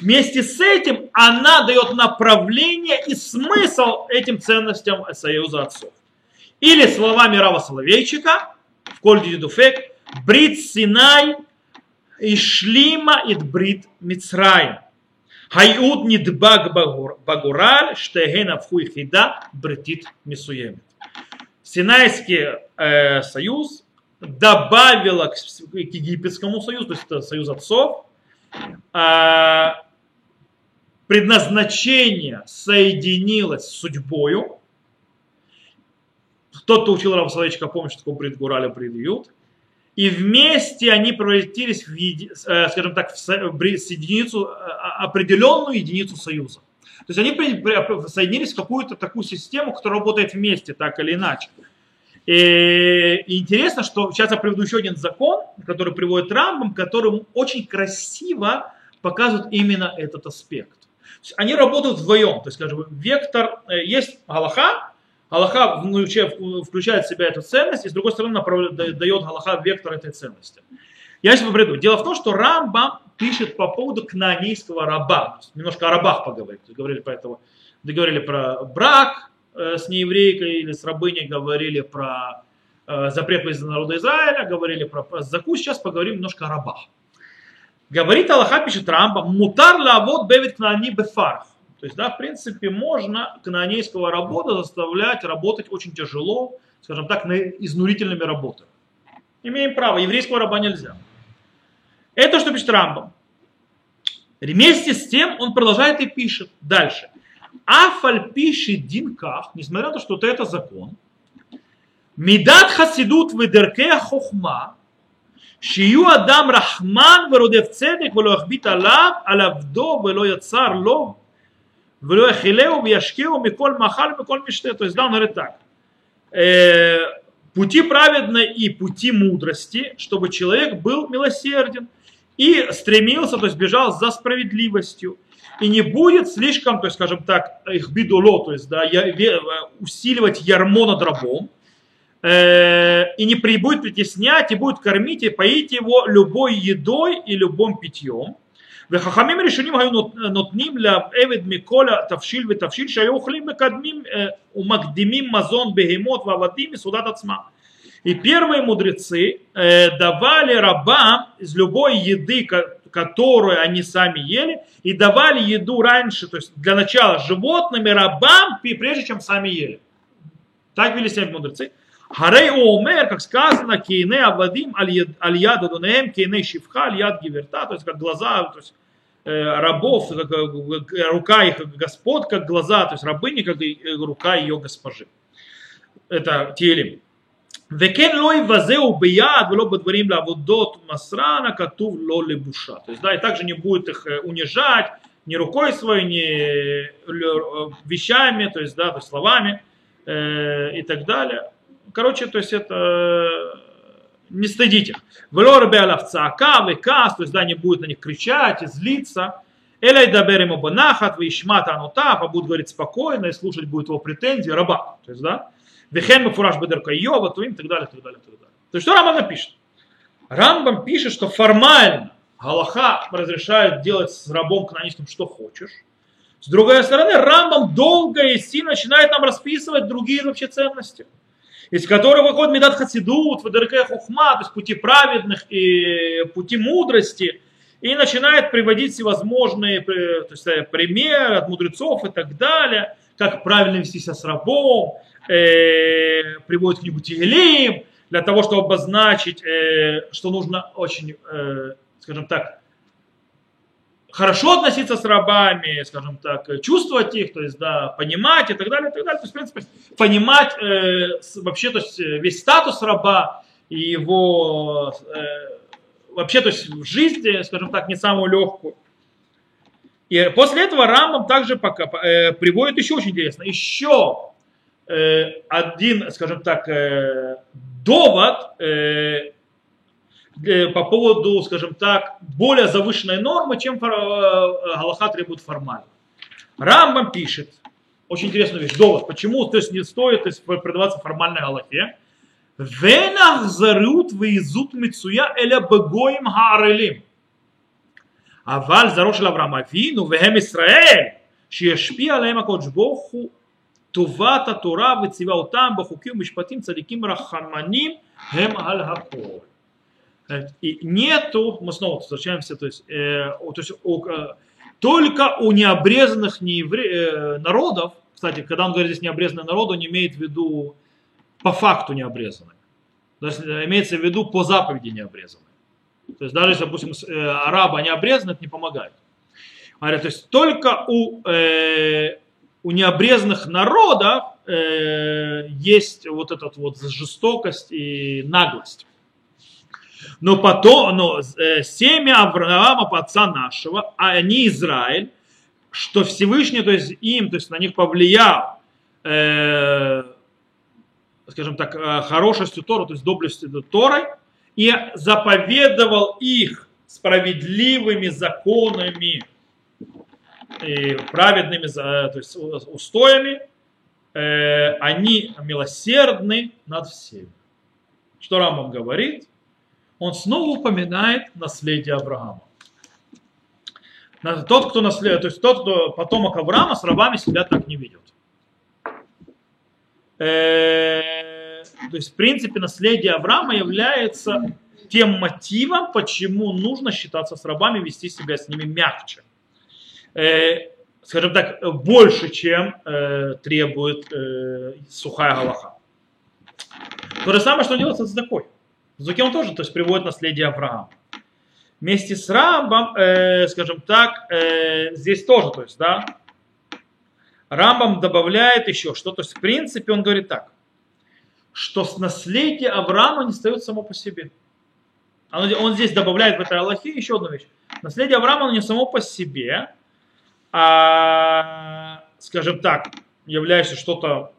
вместе с этим она дает направление и смысл этим ценностям союза отцов. Или словами Рава Соловейчика в Кольди Дуфек, Брит Синай и Шлима и Брит Мицраем. Хайуд нидбаг багураль, штеген авху хида бритит мисуемет. Синайский э, союз добавила к, к египетскому союзу, то есть это союз отцов, предназначение соединилось с судьбою. Кто-то учил Рава Соловейчика, помнит, что такое Брит. И вместе они превратились в, еди, э, скажем так, в единицу, э, определенную единицу союза. То есть они соединились в какую-то такую систему, которая работает вместе, так или иначе. И, и интересно, что сейчас я приведу еще один закон, который приводит Рамбам, который очень красиво показывает именно этот аспект. Они работают вдвоем, то есть, скажем, вектор, э, есть Галаха, Галаха включает в себя эту ценность, и с другой стороны дает Галаха вектор этой ценности. Я сейчас приду. Дело в том, что Рамбам пишет по поводу кнанейского раба. Немножко о рабах поговорить. Говорили про этого. Договорили про брак, Э, с нееврейкой или с рабыней говорили про э, запрет из народа Израиля, говорили про заку, сейчас поговорим немножко о рабах. Говорит Аллаха, пишет Рамба, мутар лавод бевит кнани бефарх. То есть, да, в принципе, можно канонейского работа заставлять работать очень тяжело, скажем так, изнурительными работами. Имеем право, еврейского раба нельзя. Это что пишет Рамбам. Вместе с тем он продолжает и пишет дальше Афаль пишет динках, несмотря на то, что это закон, Медат хасидут ведерке хохма, שיהיו אדם רחמן ורודף צדק ולא יכביט עליו, על עבדו ולא יצר לו, ולא יכילהו וישקיעו מכל מאכל ומכל משתה. То есть, да, он говорит так. э, пути праведной и пути мудрости, чтобы человек был милосерден и стремился, то есть бежал за справедливостью. И не будет слишком, то есть, скажем так, их бидуло, то есть, да, усиливать ярмо над рабом, э, и не будет притеснять, и будет кормить и поить его любой едой и любым питьем. וחכמים הראשונים היו נותנים לעבד מכל התבשיל ותבשיל שהיו אוכלים מקדמים ומקדימים מזון בהמות ועבדים מסעודת עצמם. И первые мудрецы э, давали рабам из любой еды, которую они сами ели, и давали еду раньше, то есть для начала животными рабам, прежде чем сами ели. Так вели себя мудрецы. Харей Омер, как сказано, кейне авадим аль-яд адунеем, кейне шифха аль-яд гиверта, то есть как глаза, то есть э, рабов, как э, рука их господ, как глаза, то есть рабыни, как рука ее госпожи. Это телем. Векен лой вазеу бияд, вело бадварим лавудот масрана, катув ло лебуша. То есть, да, и также не будет их э, унижать ни рукой своей, ни э, э, вещами, то есть, да, то есть словами э, и так далее. Короче, то есть это не стыдите их. Вело рбеалав цаака, векас, то есть, да, не будет на них кричать и злиться. Элей дабер ему банахат, вишмат анутав, а будет говорить спокойно и слушать будет его претензии раба. То есть, да, Вехен Мефураж Бедерка Йова, то им так далее, так далее, так далее. То есть что Рамбам напишет? Рамбам пишет, что формально Галаха разрешает делать с рабом канонистом что хочешь. С другой стороны, Рамбам долго и сильно начинает нам расписывать другие вообще ценности, из которых выходит Медат Хасидут, Вадерке Хухма, то есть пути праведных и пути мудрости, и начинает приводить всевозможные э, то есть, э, примеры от мудрецов и так далее, как правильно вести себя с рабом, э, приводит книгу Тигелим, для того, чтобы обозначить, э, что нужно очень, э, скажем так, хорошо относиться с рабами, скажем так, чувствовать их, то есть, да, понимать и так далее, и так далее. То есть, в принципе, понимать э, вообще, то есть, весь статус раба и его э, вообще, то есть, в жизни, скажем так, не самую легкую. И после этого Рамбам также пока, э, приводит еще очень интересно, еще один, скажем так, э, довод э, по поводу, скажем так, более завышенной нормы, чем Галаха требует формально. Рамбам пишет, очень интересную вещь, довод, почему то есть, не стоит то есть, продаваться формальной Галахе. Венах зарют визут мицуя эля бегоим хаарелим. אבל זרעו של אברהם אבינו והם ישראל שישפיע עליהם הקדוש ברוך הוא Тувата Тура выцевал там бахуким мишпатим цариким рахаманим гем аль И нету, мы снова возвращаемся, то есть, э, то есть у, э, только у необрезанных неевре, э, народов, кстати, когда он говорит здесь необрезанный народ, он имеет в виду по факту необрезанный. То есть э, имеется в виду по заповеди необрезанный. То есть даже допустим, э, араба не это не помогает. То есть только у э, у необрезанных народов э, есть вот эта вот жестокость и наглость. Но потом, но э, семя Авраама, отца нашего, а они Израиль, что Всевышний, то есть им, то есть на них повлиял, э, скажем так, э, хорошестью Тора, то есть доблестью Торой, и заповедовал их справедливыми законами, и праведными то есть устоями, э, они милосердны над всеми. Что Рамбам говорит? Он снова упоминает наследие Авраама. Тот, кто наследует, то есть тот, кто потомок Авраама, с рабами себя так не ведет. Э, то есть, в принципе, наследие Авраама является тем мотивом, почему нужно считаться с рабами, вести себя с ними мягче. Э, скажем так, больше, чем э, требует э, сухая галаха. То же самое, что делается с Закой. Заке он тоже то есть, приводит наследие Авраама. Вместе с Рамбом, э, скажем так, э, здесь тоже, то есть, да, Рамбам добавляет еще что, то есть, в принципе, он говорит так, что с наследие Авраама не стоит само по себе. Он здесь добавляет в этой Аллахе еще одну вещь. Наследие Авраама не само по себе, а, скажем так, являешься что-то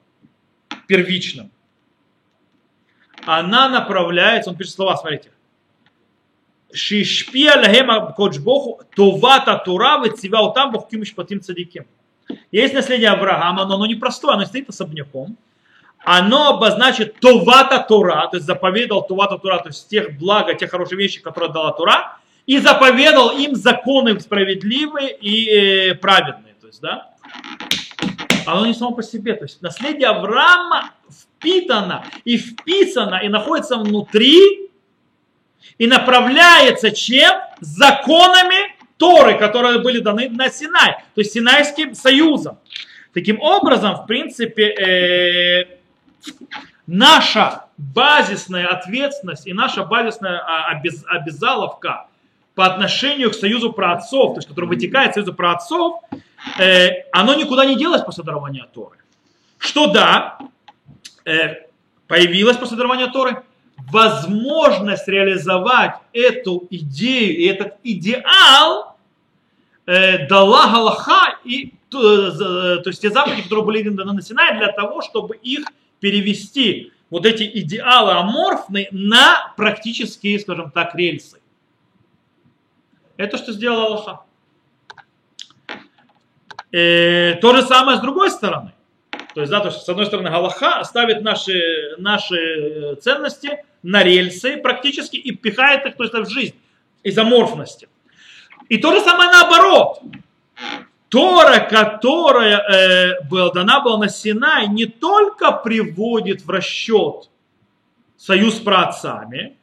первичным. она направляется, он пишет слова, смотрите. Шишпия лахема коджбоху товата тура вецива там бухким мишпатим цадиким. Есть наследие Авраама, но оно не простое, оно стоит особняком. Оно обозначит товата тура, то есть заповедал товата тура, то есть тех блага, тех хороших вещей, которые дала тура, и заповедал им законы справедливые и э, праведные. То есть, да, оно не само по себе. То есть наследие Авраама впитано и вписано и находится внутри и направляется чем? Законами Торы, которые были даны на Синай, то есть Синайским союзом. Таким образом, в принципе, э, наша базисная ответственность и наша базисная а, обез, обязаловка по отношению к союзу праотцов, то есть который вытекает из союза праотцов, э, оно никуда не делось после дарования Торы. Что да, э, появилась после дарования Торы возможность реализовать эту идею и этот идеал э, дала Галаха, и, то, э, есть те заповеди, которые были даны на Синай, для того, чтобы их перевести, вот эти идеалы аморфные, на практические, скажем так, рельсы. Это что сделал Аллаха. Э, то же самое с другой стороны. То есть, да, то есть, с одной стороны, Галаха ставит наши, наши ценности на рельсы практически и пихает их то есть, в жизнь из аморфности. И то же самое наоборот. Тора, которая э, была дана была на Синай, не только приводит в расчет союз с праотцами,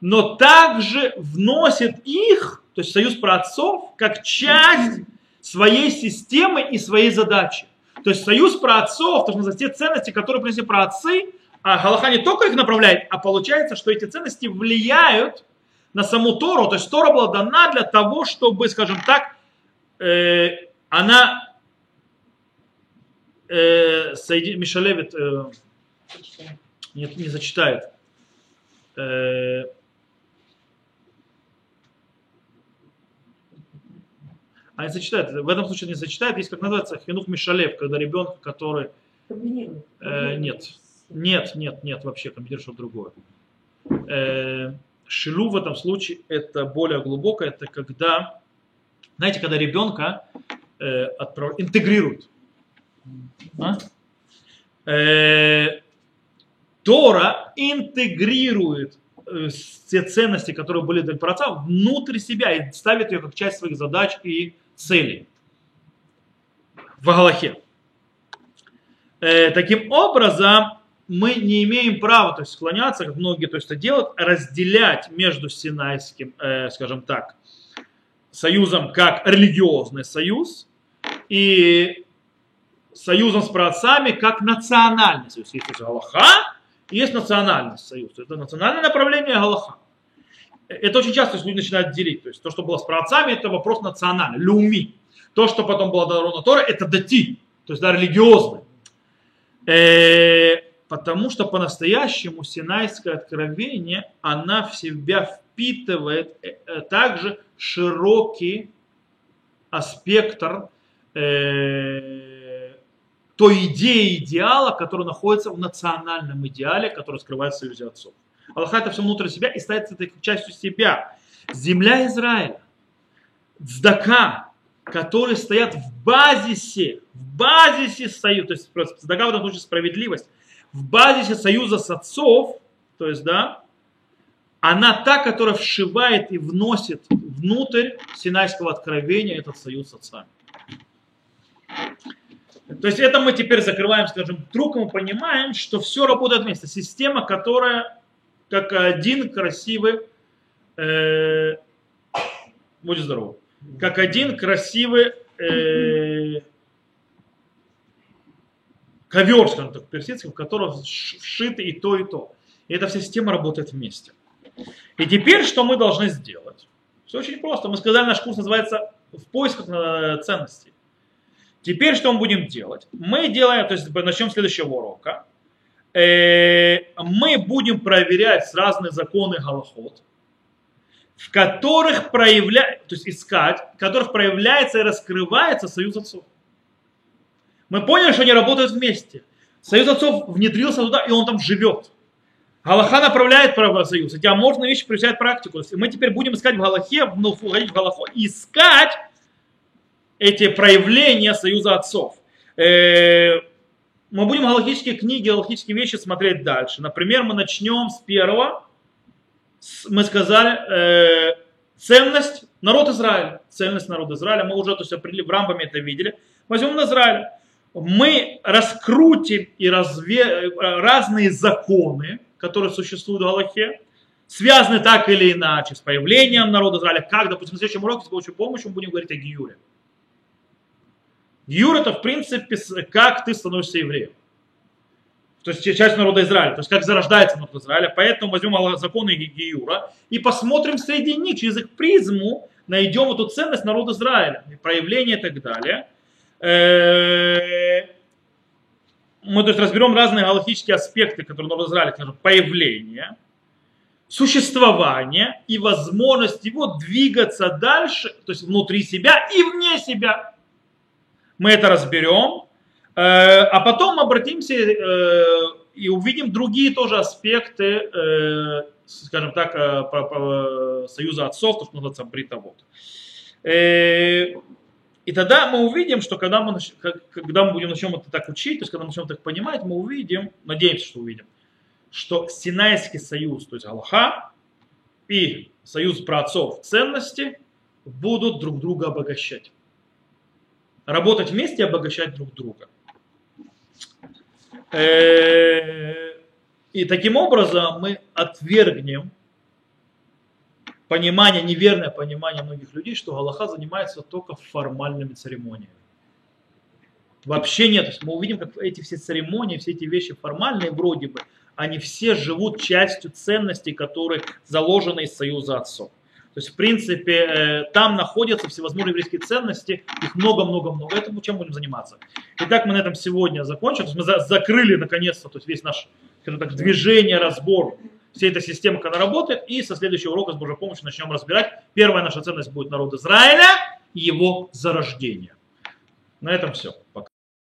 но также вносит их, то есть союз праотцов, как часть своей системы и своей задачи. То есть союз праотцов, то есть те ценности, которые принесли праотцы, а Галаха не только их направляет, а получается, что эти ценности влияют на саму Тору. То есть Тора была дана для того, чтобы, скажем так, э, она э, Мишалевит э, не, не зачитает. Э, не зачитает. В этом случае не зачитает. Есть как называется хинух Мишалев, когда ребенок, который... Э, нет. Нет, нет, нет, вообще комбинирует что-то другое. Э, шилу в этом случае это более глубокое, это когда, знаете, когда ребенка э, отправ... интегрируют. А? Э, Тора интегрирует э, те ценности, которые были для праотца, внутрь себя и ставит ее как часть своих задач и целей в Галахе. Э, таким образом, мы не имеем права, то есть склоняться, как многие то есть, это делают, разделять между Синайским, э, скажем так, союзом как религиозный союз и союзом с праотцами как национальный союз. Есть Галаха, есть национальный союз. Это национальное направление Галаха. Это очень часто люди начинают делить. То есть то, что было с праотцами, это вопрос национальный, люми. То, что потом было даровано Тора, это дати, то есть да, религиозный. Э, Потому что по-настоящему Синайское откровение, она в себя впитывает э, э, также широкий аспектр э, той идеи идеала, который находится в национальном идеале, который скрывается в союзе отцов. Аллах это все внутрь себя и ставит этой частью себя. Земля Израиля, Цдака, которые стоят в базисе, в базисе союза, то есть Цдака в этом случае справедливость, в базисе союза с отцов, то есть, да, она та, которая вшивает и вносит внутрь Синайского откровения этот союз с отцами. То есть это мы теперь закрываем, скажем, трюком и понимаем, что все работает вместе. Система, которая как один красивый, э, будь здоров, как один красивый э, ковер, скажем так, персидский, в котором вшиты и то, и то. И эта вся система работает вместе. И теперь что мы должны сделать? Все очень просто. Мы сказали, наш курс называется «В поисках э, ценностей». Теперь что мы будем делать? Мы делаем, то есть начнем с следующего урока. Э, мы будем проверять разные законы Галахот, в которых проявляется, то есть искать, в которых проявляется и раскрывается союз отцов. Мы поняли, что они работают вместе. Союз отцов внедрился туда, и он там живет. Галаха направляет в союз. Эти аморфные вещи в практику. То мы теперь будем искать в Галахе, входить в Галаху, искать эти проявления союза отцов. Мы будем галактические книги, галактические вещи смотреть дальше. Например, мы начнем с первого. Мы сказали, э, ценность народ Израиля. Ценность народа Израиля. Мы уже то есть, определили, в рамбами это видели. Возьмем на Израиль. Мы раскрутим и разве... Э, разные законы, которые существуют в Галахе, связаны так или иначе с появлением народа Израиля. Как, допустим, в следующем уроке с помощью помощи мы будем говорить о Гиюре. Гиюр это в принципе как ты становишься евреем. То есть часть народа Израиля, то есть как зарождается народ Израиля. Поэтому возьмем законы Гиюра и посмотрим среди них, через их призму найдем эту ценность народа Израиля, проявление и так далее. Мы то есть, разберем разные галактические аспекты, которые народ Израиля, скажем, появление, существование и возможность его двигаться дальше, то есть внутри себя и вне себя мы это разберем, э, а потом обратимся э, и увидим другие тоже аспекты, э, скажем так, союза отцов, то, что называется бритовод. И тогда мы увидим, что когда мы, когда мы будем начнем это так учить, то есть когда мы начнем так понимать, мы увидим, надеемся, что увидим, что Синайский союз, то есть Аллаха и союз праотцов ценности будут друг друга обогащать работать вместе и обогащать друг друга. Э, и таким образом мы отвергнем понимание, неверное понимание многих людей, что Галаха занимается только формальными церемониями. Вообще нет. То есть мы увидим, как эти все церемонии, все эти вещи формальные вроде бы, они все живут частью ценностей, которые заложены из союза отцов. То есть, в принципе, э, там находятся всевозможные еврейские ценности, их много-много-много. Это чем будем заниматься. Итак, мы на этом сегодня закончим. Мы закрыли наконец-то то есть весь наш так, движение, разбор всей этой системы, как она работает. И со следующего урока с Божьей помощью начнем разбирать. Первая наша ценность будет народ Израиля и его зарождение. На этом все.